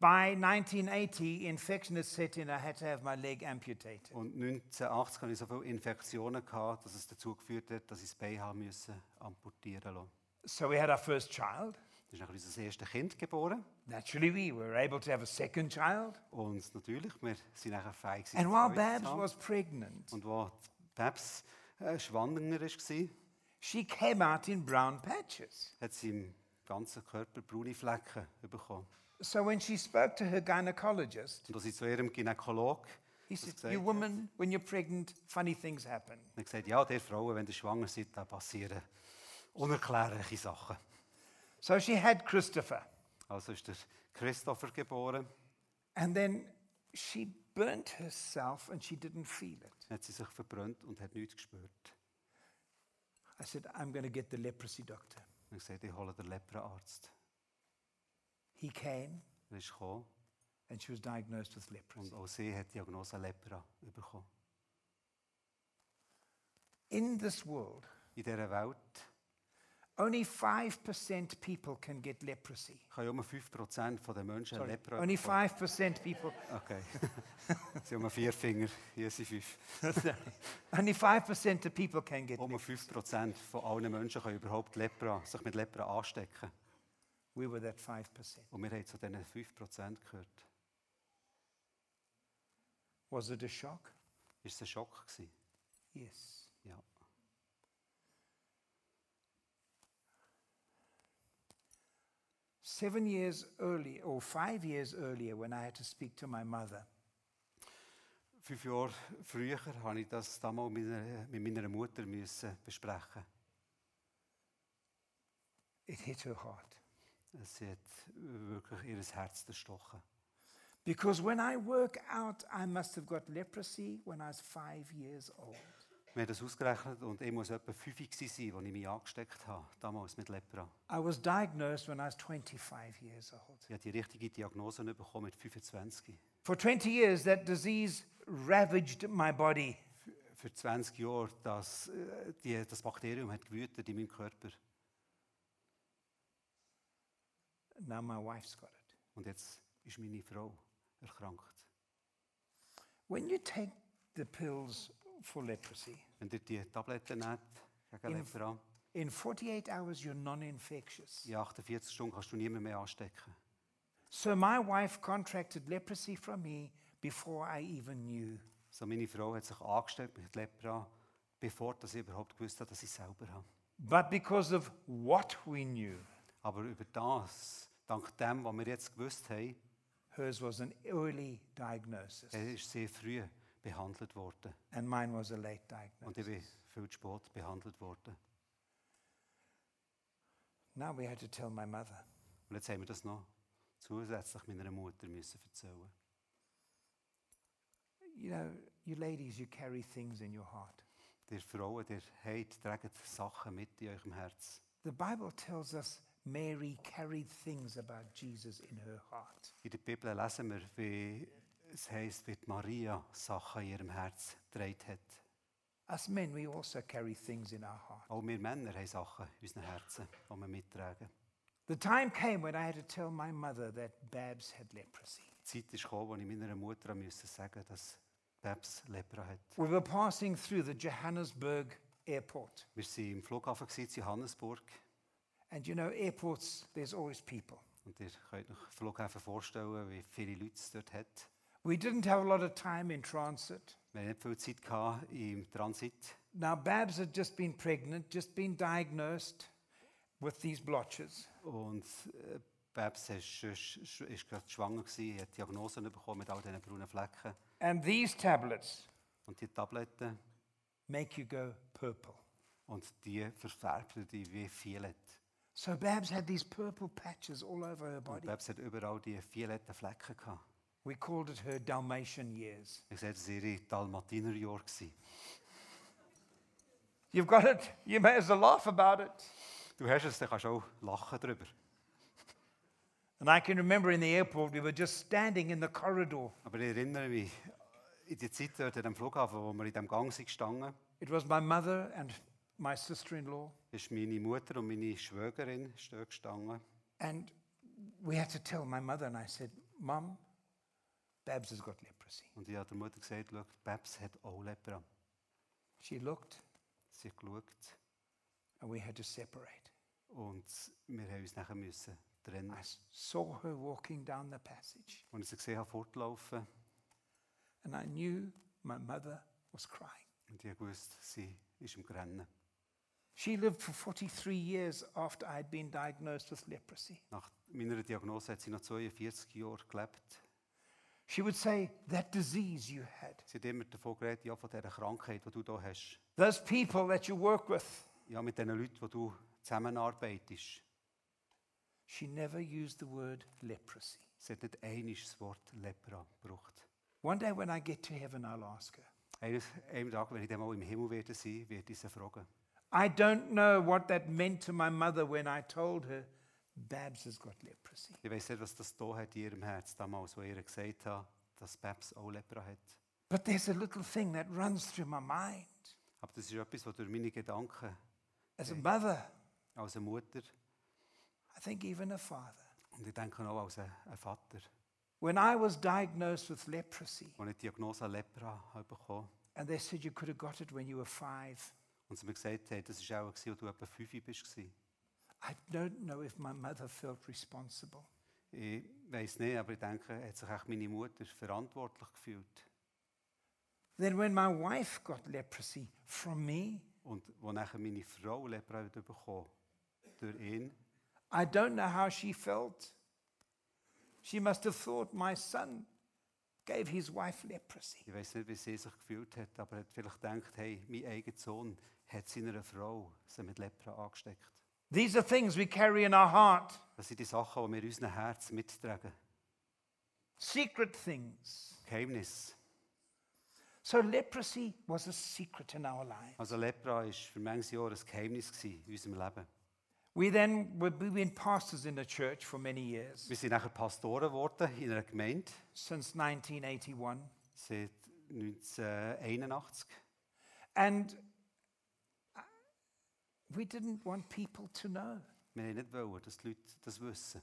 By 1980, infection had set in. I had to have my leg amputated. Und 1980 hatte ich so viele Infektionen, gehabt, dass es dazu geführt hat, dass ich das Bein haben müssen, amputieren musste. So we had our first child. Dann ist unser erstes Kind geboren. Naturally, we were able to have a second child. Und natürlich, wir sind nachher fähig And while Babs was pregnant, Und wo Babs äh, schwanger war, she came out in brown patches. hat sie im ganzen Körper braune Flecken bekommen. So when she spoke to her gynecologist, Und als sie zu ihrem Gynäkolog he said, gesagt You hat, women, when you're pregnant, funny things happen. hat gesagt, ja, der Frauen, wenn ihr schwanger seid, da passieren unerklärliche Sachen. So she had Christopher. Also ist der Christopher geboren, And then she burnt herself and she didn't feel it. hat sie sich verbrannt und hat nichts gespürt. I said, I'm going to get the leprosy doctor. Und ich sagte, ich hole den Lepraarzt. He came Er ist gekommen and she was diagnosed with leprosy. und auch sie hat die Diagnose Lepra bekommen. In this world, In dieser Welt only 5% people can get leprosy. nur 5% der Menschen Sorry, Lepra only bekommen. 5% people, Okay. sie haben vier Finger, hier sind fünf. only 5% of people can get Nur leprosy. 5% von allen Menschen können überhaupt Lepra, sich mit Lepra anstecken. We were that 5%. Und wir haben zu diesen 5% gehört. Was it a shock? Ist es ein Schock gewesen? Yes. Ja. Seven years earlier, or five years earlier, when I had to speak to my mother, Fünf Jahre früher habe ich das damals mit meiner, mit meiner Mutter müssen besprechen. It hit her heart. Es hat wirklich ihr Herz zerstochen. Because when I work out, I must have got leprosy when I was five years old. Wir haben das ausgerechnet und ich muss etwa fünf gewesen sein, als ich mich angesteckt habe, damals mit Lepra. I was diagnosed when I was 25 years old. Ich habe die richtige Diagnose bekommen mit 25. For 20 years, that disease ravaged my body. Für 20 Jahre das, äh, die, das Bakterium hat gewütet in meinem Körper. Now my wife's got it. Und jetzt ist meine Frau erkrankt. When you take the pills for leprosy, Wenn ihr die Tabletten nehmt gegen In- Lepra, in 48 hours you're non infectious. in 48 Stunden kannst du niemand mehr anstecken. So my wife contracted leprosy from me before I even knew. So meine Frau hat sich angesteckt mit Lepra, bevor dass ich überhaupt gewusst habe, dass ich es selber habe. But because of what we knew, Aber über das, dank dem, was wir jetzt gewusst haben, hers was an early diagnosis, er ist sehr früh behandelt worden. and mine was a late Und ich bin diagnosis. viel zu spät behandelt worden. Now we had to tell my mother. Und jetzt haben wir das noch zusätzlich meiner Mutter müssen erzählen. You know, you ladies, you carry things in your heart. Ihr Frauen, ihr habt, tragt Sachen mit in eurem Herz. The Bible tells us Mary carried things about Jesus in her heart. In der Bibel lesen wir, wie es heisst, wie Maria Sachen in ihrem Herz getragen hat. Us men, we also carry things in our heart. Auch wir Männer haben Sachen in unseren Herzen, die wir mittragen. The time came when I had to tell my mother that Babs had leprosy. Die Zeit ist gekommen, als ich meiner Mutter musste sagen dass Babs Lepra hat. We were passing through the Johannesburg airport. Wir waren im Flughafen in Johannesburg. And you know, airports, there's always people. Und ihr könnt euch Flughäfen vorstellen, wie viele Leute es dort hat. We didn't have a lot of time in transit. Wir hatten nicht viel Zeit gehabt im Transit. Now, Babs had just been pregnant, just been diagnosed with these blotches. Und äh, Babs ist, ist, ist gerade schwanger gewesen, er hat Diagnosen bekommen mit all diesen braunen Flecken. And these tablets Und die Tabletten, make you go purple. und die verfärben die wie Violett. So Babs had these purple patches all over her Und body. Babs hat überall die violetten Flecken gehabt. We called it her Dalmatian years. Ich sehe, das war ihre Dalmatinerjahre. gewesen. You've got it. You may as well laugh about it. Du hast es, dann kannst du auch lachen darüber. And I can remember in the airport, we were just standing in the corridor. Aber ich erinnere mich in die Zeit dort am Flughafen, wo wir in diesem Gang sind gestanden, It was my mother and my sister in law. ist meine Mutter und meine Schwägerin ist dort gestanden. And we had to tell my mother, and I said, Mum, Babs has got leprosy. Und ich habe der Mutter gesagt, schau, Babs hat auch Lepra. She looked, Sie hat geschaut and we had to separate. und wir haben uns nachher müssen trennen. I saw her walking down the passage, Und ich sie gesehen habe, fortlaufen and I knew my mother was crying. und ich wusste, sie ist im Rennen. She lived for 43 years after I'd been diagnosed with leprosy. Nach meiner Diagnose hat sie noch 42 Jahre gelebt. She would say, That disease you had, Sie hat immer davon geredet, ja, von dieser Krankheit, die du hier hast. those people that you work with. Ja, mit den Leuten, die du zusammenarbeitest. She never used the word leprosy. Sie hat nicht einmal das Wort Lepra gebraucht. One day when I get to heaven, I'll ask her. Eines, einem Tag, wenn ich dann mal im Himmel werde sein, werde ich sie fragen. I don't know what that meant to my mother when I told her Babs has got leprosy. Ich weiß nicht, was das da hat in ihrem Herz damals, wo ihr gesagt habe, dass Babs auch Lepra hat. But there's a little thing that runs through my mind. Aber das ist etwas, was durch meine Gedanken As a mother, als eine Mutter I think even a father. und ich denke auch als ein, ein Vater, When I was diagnosed with leprosy, als ich die Diagnose Lepra bekommen and they said you could have got it when you were five, und sie mir gesagt haben, das war auch, als du etwa fünf warst. I don't know if my mother felt responsible. Ich weiß nicht, aber ich denke, hat sich echt meine Mutter verantwortlich gefühlt. Then, when my wife got leprosy from me, Und wo nachher meine Frau Lepra bekommen durch ihn, I don't know how she felt. She must have thought my son gave his wife leprosy. Ich weiß nicht, wie sie sich gefühlt hat, aber er hat vielleicht gedacht, hey, mein eigener Sohn hat seiner Frau sie mit Lepra angesteckt. These are things we carry in our heart, Das sind die Sachen, die wir in unserem Herz mittragen. secret things. Geheimnis. So leprosy was a secret in our lives. Also Lepra war für manches Jahr ein Geheimnis in unserem Leben. We then were, been pastors in the church for many years, Wir sind nachher Pastoren geworden in einer Gemeinde since 1981. seit 1981. And we didn't want people to know. Wir wollten nicht, wollen, dass die Leute das wissen.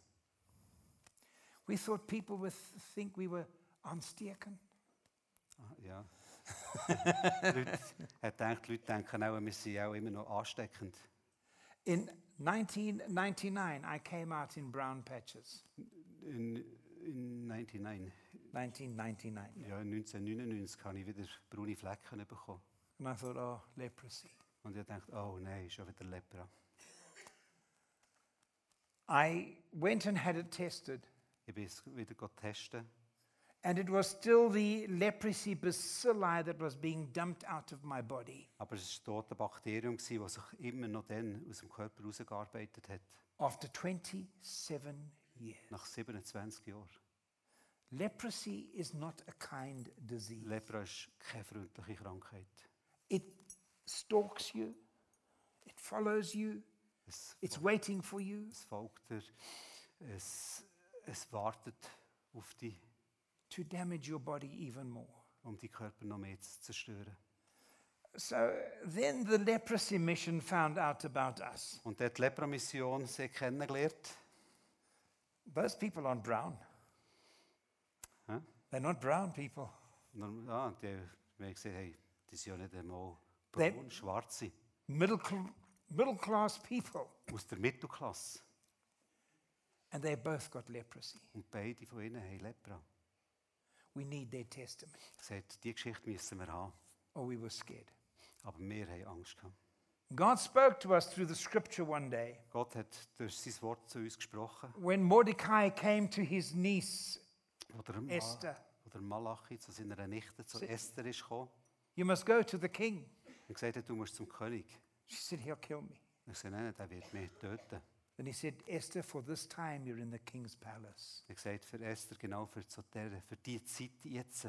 We thought people would think we were ansteken. Ah, Ja. Leute, er denkt, die Leute denken auch, wir sind auch immer noch ansteckend. In 1999, I came out in brown patches. In, in 99, 1999. ja, 1999 habe ich wieder braune Flecken bekommen. And I thought, oh, leprosy. Und ich dachte, oh nein, schon wieder Lepra. I went and had it tested, Ich bin es wieder testen. and it was still the leprosy bacilli that was being dumped out of my body Aber es war dort ein Bakterium, das sich immer noch dann aus dem Körper herausgearbeitet hat. after 27 years. Nach 27 Jahren. Leprosy is not a kind disease. Lepra ist keine freundliche Krankheit. It stalks you, it follows you, Es, it's waiting for you es folgt dir, es, es wartet auf dich, to damage your body even more. um die Körper noch mehr zu zerstören. So then the leprosy mission found out about us. Und die Lepra-Mission sie kennengelernt. Those people aren't brown. Hä? They're not brown people. Dann- Ah, die wir gesehen, hey, die sind ja nicht einmal braun, schwarze. Middle, middle class people. Aus der Mittelklasse. And they both got leprosy. Und beide von ihnen haben Lepra. We need their testimony. Gesagt, die Geschichte müssen wir haben. Or we were scared. Aber wir haben Angst gehabt. God spoke to us through the scripture one day. Gott hat durch sein Wort zu uns gesprochen. When Mordecai came to his niece, Oder, Esther, oder Malachi zu seiner Nichte, zu Esther, ist gekommen you must go to the king. Und gesagt hat, du musst zum König. She said, He'll kill me. Ich sagte, nein, der wird mich töten. Then he said, Esther, for this time you're in the king's palace. Er gesagt, für Esther, genau für, der, für die Zeit jetzt,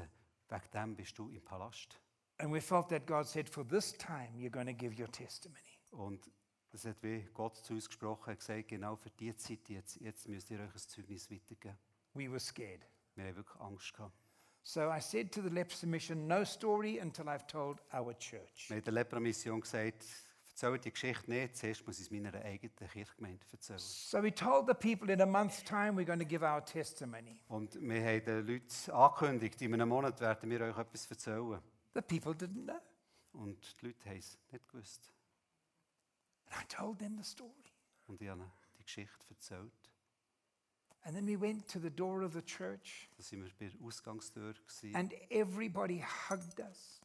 wegen dem bist du im Palast. And we felt that God said, for this time you're going to give your testimony. Und das hat wie Gott zu uns gesprochen, er hat gesagt, genau für die Zeit jetzt, jetzt müsst ihr euch ein Zeugnis weitergeben. We were scared. Wir haben wirklich Angst gehabt. So I said to the leprosy mission, no story until I've told our church. Wir haben der Lepra-Mission gesagt, erzähl die Geschichte nicht, zuerst muss ich es meiner eigenen Kirchgemeinde erzählen. So we told the people in a month's time we're going to give our testimony. Und wir haben den Leuten angekündigt, in einem Monat werden wir euch etwas erzählen. The people didn't know. Und die Leute haben es nicht gewusst. And I told them the story. Und ich habe die Geschichte erzählt. And then we went to the door of the church, Da sind wir bei der Ausgangstür. Gewesen. and everybody hugged us.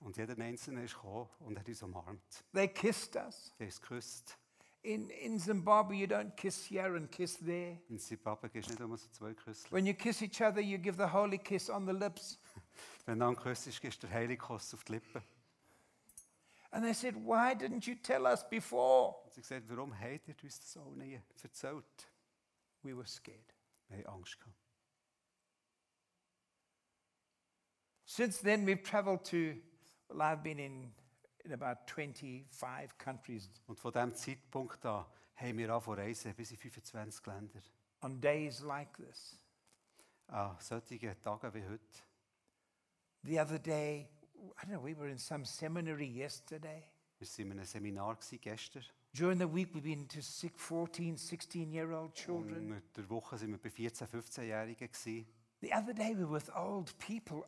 Und jeder Einzelne ist gekommen und hat uns umarmt. They kissed us. Der ist geküsst. In, in Zimbabwe, you don't kiss here and kiss there. In Zimbabwe gehst du nicht um so zwei Küsse. When you kiss each other, you give the holy kiss on the lips. Wenn du küsst, gehst du den heiligen Kuss auf die Lippen. And they said, Why didn't you tell us before? Und sie gesagt, warum habt ihr uns das auch nie erzählt? We were scared. Wir haben Angst. Since then, we've traveled to, well, I've been in, in about 25 countries Und von diesem Zeitpunkt an haben wir angefangen reisen bis in 25 Länder. on days like this. Ah, an solchen Tagen wie heute. The other day, I don't know, we were in some seminary yesterday. Wir waren in einem Seminar gestern. During the week, we've been to 14, 16 year old children. Und der Woche waren wir bei 14-, 15-Jährigen. gewesen. The other day, we were with old people,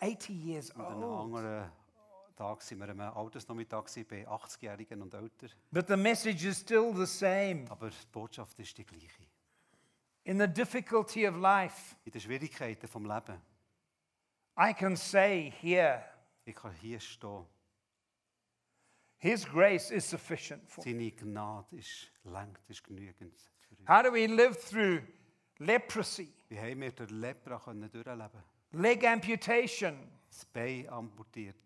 80 years Und an old. anderen Tag waren wir am Altersnachmittag bei 80-Jährigen und älter. But the message is still the same. Aber die Botschaft ist die gleiche. In the difficulty of life, In den Schwierigkeiten des Lebens. I can say here, Ich kann hier stehen. His grace is sufficient for me. Seine Gnade ist lenkt, ist genügend. How do we live through leprosy? Wie haben wir durch Lepra können durchleben leg amputation, das Bein amputiert.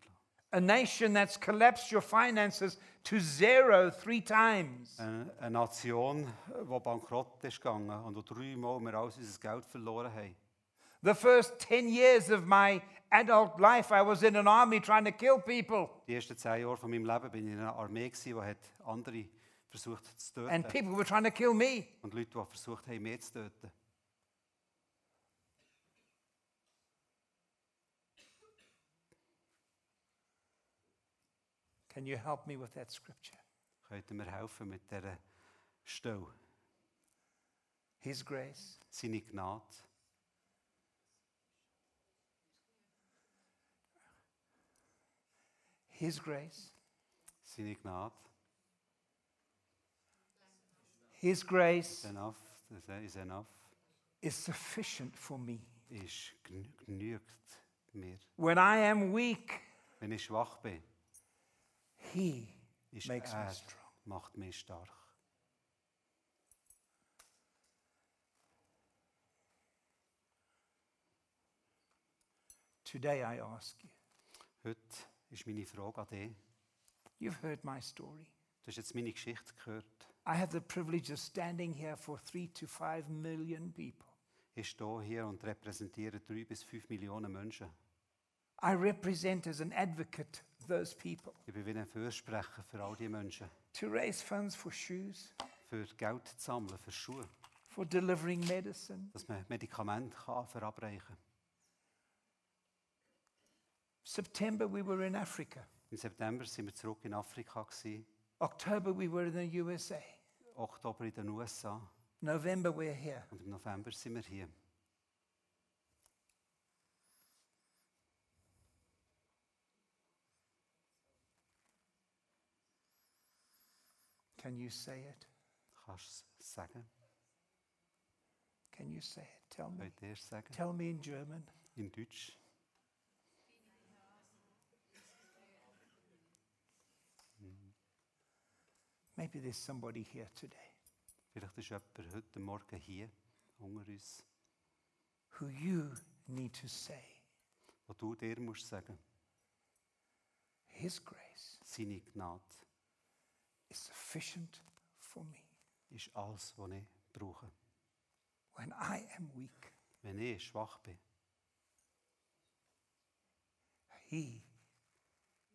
a nation that's collapsed your finances to zero three times. Eine Nation, die bankrott ist gegangen und wo dreimal wir alles unser Geld verloren haben. The first 10 years of my adult life, I was in an army trying to kill people, Die ersten zehn Jahre von meinem Leben bin ich in einer Armee, gewesen, die hat andere versucht zu töten. and people were trying to kill me. und Leute, die versucht haben, mich zu töten. Can you help me with that scripture? Könnt ihr mir helfen mit dieser Stelle? His grace, Seine Gnade, His grace, seine Gnade, His grace enough, Is enough, is sufficient for me. ist genügt mir. When I am weak, Wenn ich schwach bin, He makes me er, strong. macht mich stark. Today I ask you, Heute ist meine Frage an dich. you've heard my story. Du hast jetzt meine Geschichte gehört. I have the privilege of standing here for three to five million people. Ich stehe hier und repräsentiere drei bis fünf Millionen Menschen. I represent as an advocate those people Ich bin wie ein Fürsprecher für all diese Menschen. to raise funds for shoes, Für Geld zu sammeln, für Schuhe. for delivering medicine. Dass man Medikamente kann verabreichen kann. September we were in Africa. Im September sind wir zurück in Afrika. Gewesen. October we were in the USA. Oktober in den USA. November we're here. Und im November sind wir hier. Can you say it? Kannst du es sagen? Can you say it? Tell me. Könnt ihr es sagen? Tell me in German. In Deutsch. Maybe there's somebody here today Vielleicht ist jemand heute Morgen hier unter uns, who you need to say, wo du dir musst sagen, His grace seine Gnade is sufficient for me ist alles, was ich brauche. when I am weak. Wenn ich schwach bin, He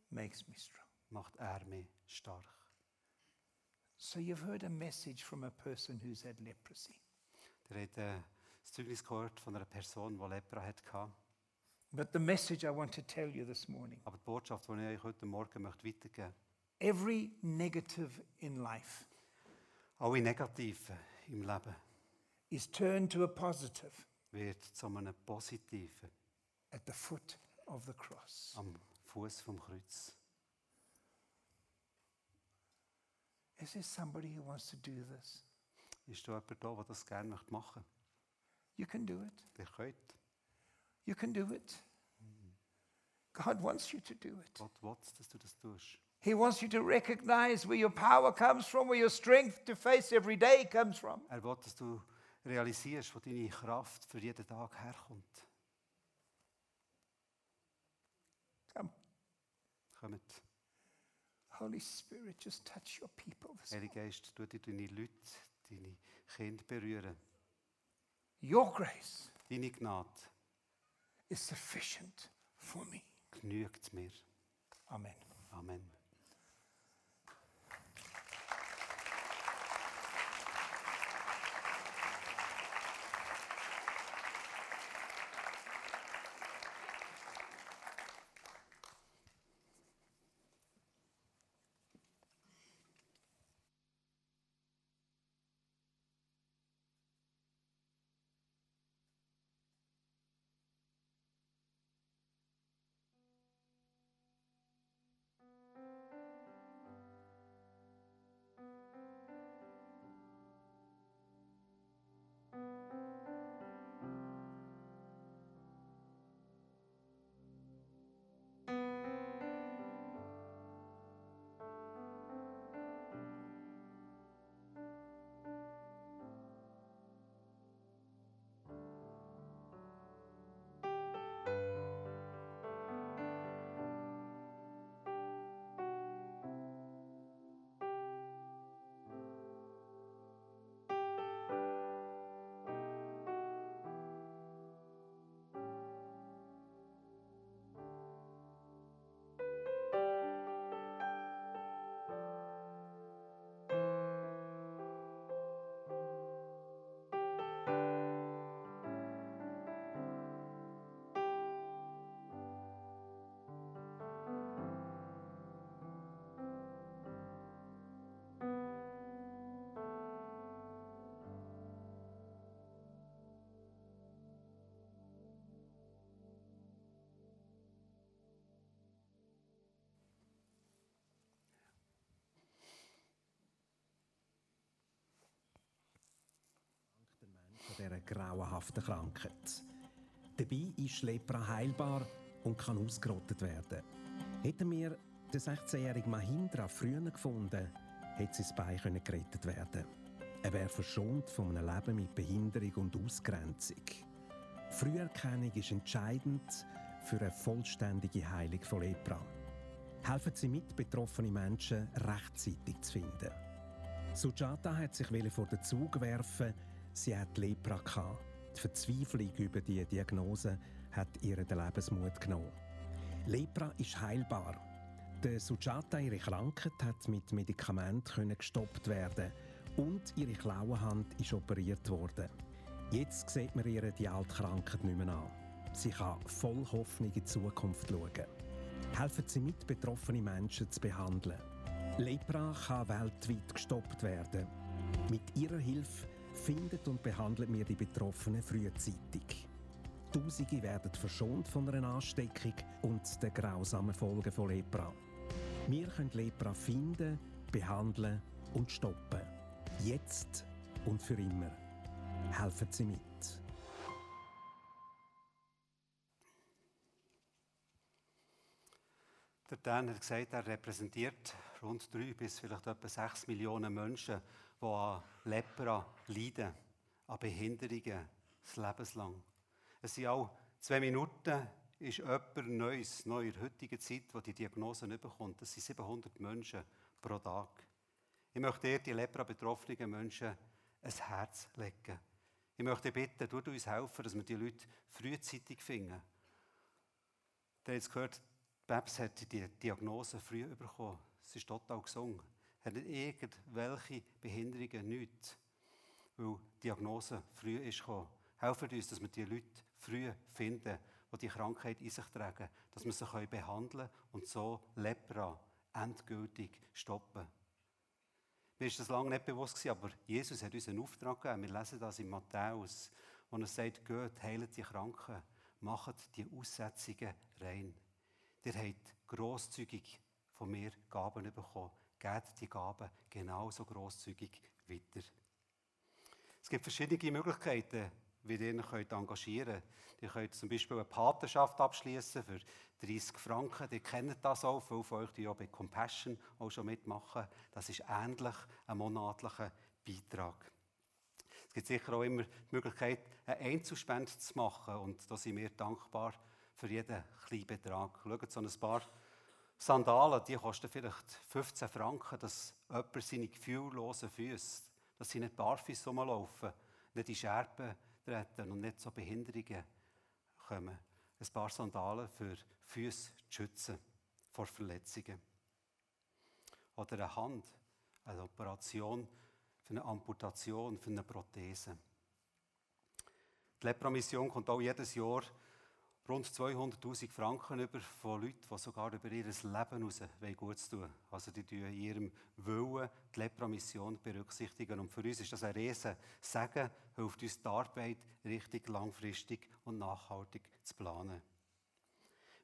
makes me strong. macht er mich stark. So you've heard a message from a person who's had leprosy. Ihr habt äh, eh, das Zeugnis gehört von einer er Person, die Lepra hatte. But the message I want to tell you this morning Aber die Botschaft, die ich euch heute Morgen möchte weitergeben every negative in life alle Negativen eh, im Leben is turned to a positive wird zu einem Positiven at the foot of the cross. am Fuß vom Kreuz. Is there somebody who wants to do this? Ist da jemand da, der das gerne möchte machen You can do it. möchte? Ihr könnt. You can do it. God wants you to do it. Gott will, dass du das tust. He wants you to recognize where your power comes from, where your strength to face every day comes from. Er will, dass du realisierst, wo deine Kraft für jeden Tag herkommt. Come, Kommt. Holy Spirit, just touch your people this morning. Heilige Geist, tu dir deine Leute, deine Kinder berühren. Your grace Deine Gnade is sufficient for me. genügt mir. Amen. Amen. Dieser grauenhaften Krankheit. Dabei ist Lepra heilbar und kann ausgerottet werden. Hätten wir den 16-jährigen Mahindra früher gefunden, hätte sein Bein gerettet werden Er wäre verschont von einem Leben mit Behinderung und Ausgrenzung. Früherkennung ist entscheidend für eine vollständige Heilung von Lepra. Helfen Sie mit, betroffene Menschen rechtzeitig zu finden. Sujata hat sich vor den Zug werfen, sie hat Lepra gehabt. Die Verzweiflung über die Diagnose hat ihr den Lebensmut genommen. Lepra ist heilbar. Der Sujata, ihre Krankheit, hat mit Medikamenten gestoppt werden und ihre Klauenhand ist operiert worden. Jetzt sieht man ihr die alte Krankheit nicht mehr an. Sie kann voll Hoffnung in die Zukunft schauen. Helfen Sie mit, betroffene Menschen zu behandeln. Lepra kann weltweit gestoppt werden. Mit Ihrer Hilfe findet und behandelt wir die Betroffenen frühzeitig. Tausende werden verschont von einer Ansteckung und den grausamen Folgen von Lepra. Wir können Lepra finden, behandeln und stoppen. Jetzt und für immer. Helfen Sie mit. Der Dan hat gesagt, er repräsentiert rund drei bis vielleicht etwa sechs Millionen Menschen, die an Lepra leiden, an Behinderungen, das Lebenslang. Es sind auch zwei Minuten, ist jemand Neues, neu in der heutigen Zeit, der die Diagnose nicht bekommt. Das sind 700 Menschen pro Tag. Ich möchte dir, die Lepra-betroffenen Menschen, ein Herz legen. Ich möchte bitten, du uns helfen, dass wir die Leute frühzeitig finden. Habt jetzt gehört, Babs hat die Diagnose früh bekommen. Sie ist total gesungen. Hat nicht irgendwelche Behinderungen, nichts. Weil die Diagnose früh ist gekommen. Helfen uns, dass wir die Leute früh finden, die die Krankheit in sich tragen, dass wir sie behandeln können und so Lepra endgültig stoppen. Mir ist das lange nicht bewusst aber Jesus hat uns einen Auftrag gegeben. Wir lesen das in Matthäus, wo er sagt, geht, heilt die Kranken, macht die Aussetzungen rein. Ihr habt grosszügig von mir Gaben bekommen. Gebt die Gaben genauso grosszügig weiter. Es gibt verschiedene Möglichkeiten, wie ihr euch engagieren könnt. Ihr könnt zum Beispiel eine Patenschaft abschließen für 30 Franken. Ihr kennt das auch, viele von euch, die ja bei Compassion auch schon mitmachen. Das ist ähnlich ein monatlicher Beitrag. Es gibt sicher auch immer die Möglichkeit, eine Einzelspende zu machen. Und da sind wir dankbar für jeden kleinen Betrag. Schaut, so ein paar Sandalen, die kosten vielleicht 15 Franken, dass jemand seine gefühllosen Füße, dass sie nicht barfuß rumlaufen, nicht in Scherben treten und nicht so Behinderungen kommen. Ein paar Sandalen für Füße zu schützen vor Verletzungen. Oder eine Hand, eine Operation für eine Amputation, für eine Prothese. Die Lepra-Mission kommt auch jedes Jahr rund 200.000 Franken über von Leuten, die sogar über ihr Leben hinaus gut tun Also die tun in ihrem Willen die Lepra-Mission berücksichtigen. Und für uns ist das ein riesen Segen, hilft uns die Arbeit richtig langfristig und nachhaltig zu planen.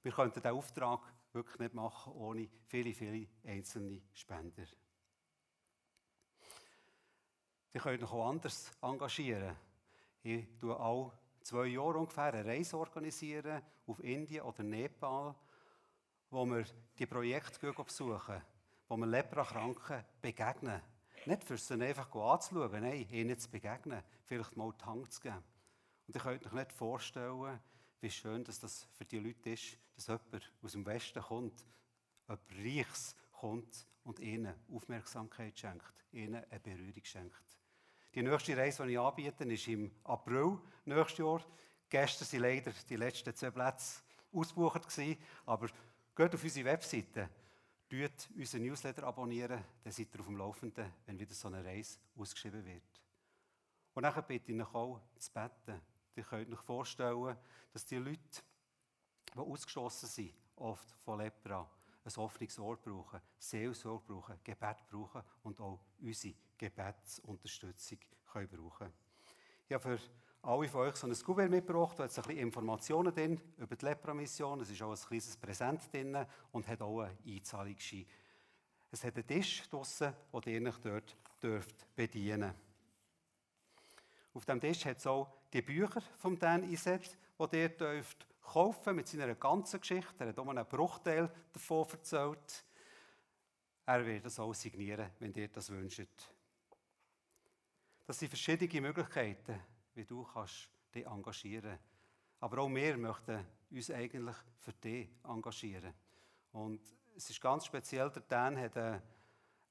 Wir könnten diesen Auftrag wirklich nicht machen ohne viele, viele einzelne Spender. Ihr könnt euch auch anders engagieren. Ich tue auch zwei Jahren ungefähr eine Reise organisieren auf Indien oder Nepal, wo wir die Projekte besuchen, wo wir Leprakranken begegnen. Nicht für sie einfach anzuschauen, nein, ihnen zu begegnen, vielleicht mal die Hand zu geben. Und ihr könnt euch nicht vorstellen, wie schön dass das für die Leute ist, dass jemand aus dem Westen kommt, jemand Reichs kommt und ihnen Aufmerksamkeit schenkt, ihnen eine Berührung schenkt. Die nächste Reise, die ich anbiete, ist im April nächstes Jahr. Gestern waren leider die letzten zwei Plätze ausgebucht. Aber geht auf unsere Webseite, abonniert unseren Newsletter, abonnieren, dann seid ihr auf dem Laufenden, wenn wieder so eine Reise ausgeschrieben wird. Und dann bitte ich euch auch zu beten. Ihr könnt euch vorstellen, dass die Leute, die ausgeschlossen sind, oft von Lepra, ein offenes Ohr brauchen, Seelsorge brauchen, Gebet brauchen und auch unsere Gebetsunterstützung können brauchen Ich habe für alle von euch so ein Kuvert mitgebracht, da hat ein bisschen Informationen drin über die Lepra-Mission. Es ist auch ein kleines Präsent drin und hat auch einen Einzahlungsschein. Es hat einen Tisch draussen, den ihr euch dort dürft bedienen Auf dem Tisch hat es auch die Bücher vom Dan eingesetzt, die ihr dürft kaufen mit seiner ganzen Geschichte. Er hat auch einen Bruchteil davon erzählt. Er wird das auch signieren, wenn ihr das wünscht. Das sind verschiedene Möglichkeiten, wie du kannst dich engagieren kannst. Aber auch wir möchten uns eigentlich für dich engagieren. Und es ist ganz speziell, der Dan hat eine,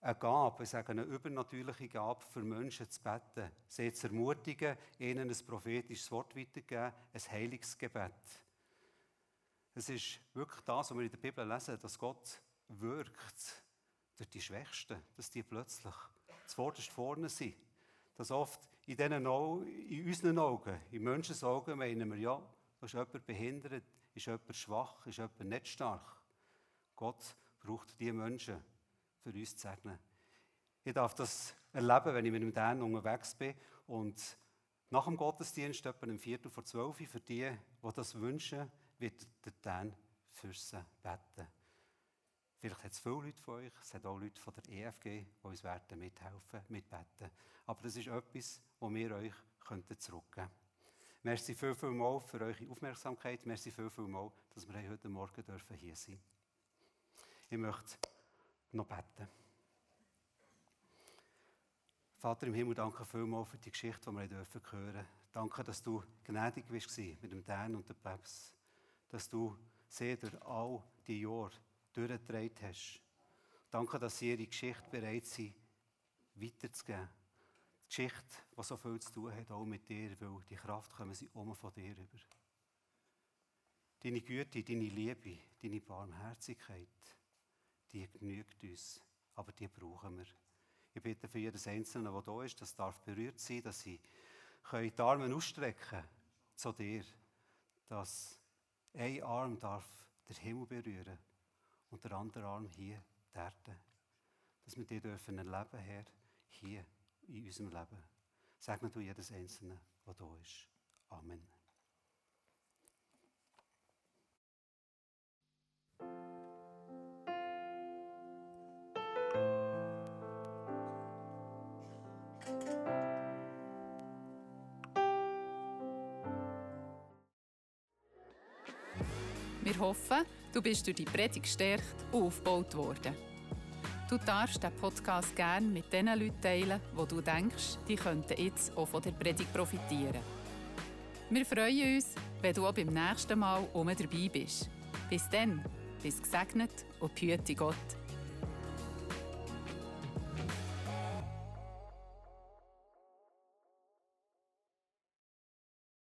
eine Gabe, ich sage eine übernatürliche Gabe, für Menschen zu beten, sie zu ermutigen, ihnen ein prophetisches Wort weiterzugeben, ein Heilungsgebet. Es ist wirklich das, was wir in der Bibel lesen, dass Gott wirkt durch die Schwächsten, dass die plötzlich zuvorderst vorne sind. Dass oft in, Augen, in unseren Augen, in Menschen Augen, meinen wir, ja, da ist jemand behindert, ist jemand schwach, ist jemand nicht stark. Gott braucht diese Menschen, für uns zu segnen. Ich darf das erleben, wenn ich mit dem Dan unterwegs bin und nach dem Gottesdienst, etwa um Viertel vor zwölf, für die, die das wünschen, wird der Dan für sie beten. Vielleicht hat es viele Leute von euch, es hat auch Leute von der EFG, die uns werden mithelfen, mitbeten. Aber das ist etwas, wo wir euch könnten zurückgeben könnten. Merci viel, viel mal für eure Aufmerksamkeit. Merci viel, viel mal, dass wir heute Morgen dürfen hier sein Ich möchte noch beten. Vater im Himmel, danke vielmals für die Geschichte, die wir dürfen hören Danke, dass du gnädig warst mit dem Dan und dem Babs. Dass du sie all die Jahre durchgetragen hast. Danke, dass sie ihre Geschichte bereit sind, weiterzugeben. Die Geschichte, die so viel zu tun hat, auch mit dir, weil die Kraft kommen sie um von dir über. Deine Güte, deine Liebe, deine Barmherzigkeit, die genügt uns, aber die brauchen wir. Ich bitte für jedes Einzelne, der da ist, das darf berührt sein, dass sie die Arme ausstrecken zu dir, dass ein Arm darf den Himmel berühren und der andere Arm hier die Erde. Dass wir die dürfen erleben, Herr, hier in unserem Leben. Segne du jedes Einzelne, der da ist. Amen. Wir hoffen, du bist durch die Predigt gestärkt und aufgebaut worden. Du darfst den Podcast gerne mit den Leuten teilen, wo du denkst, die könnten jetzt auch von der Predigt profitieren. Wir freuen uns, wenn du auch beim nächsten Mal um dabei bist. Bis dann, bis gesegnet und behüte Gott.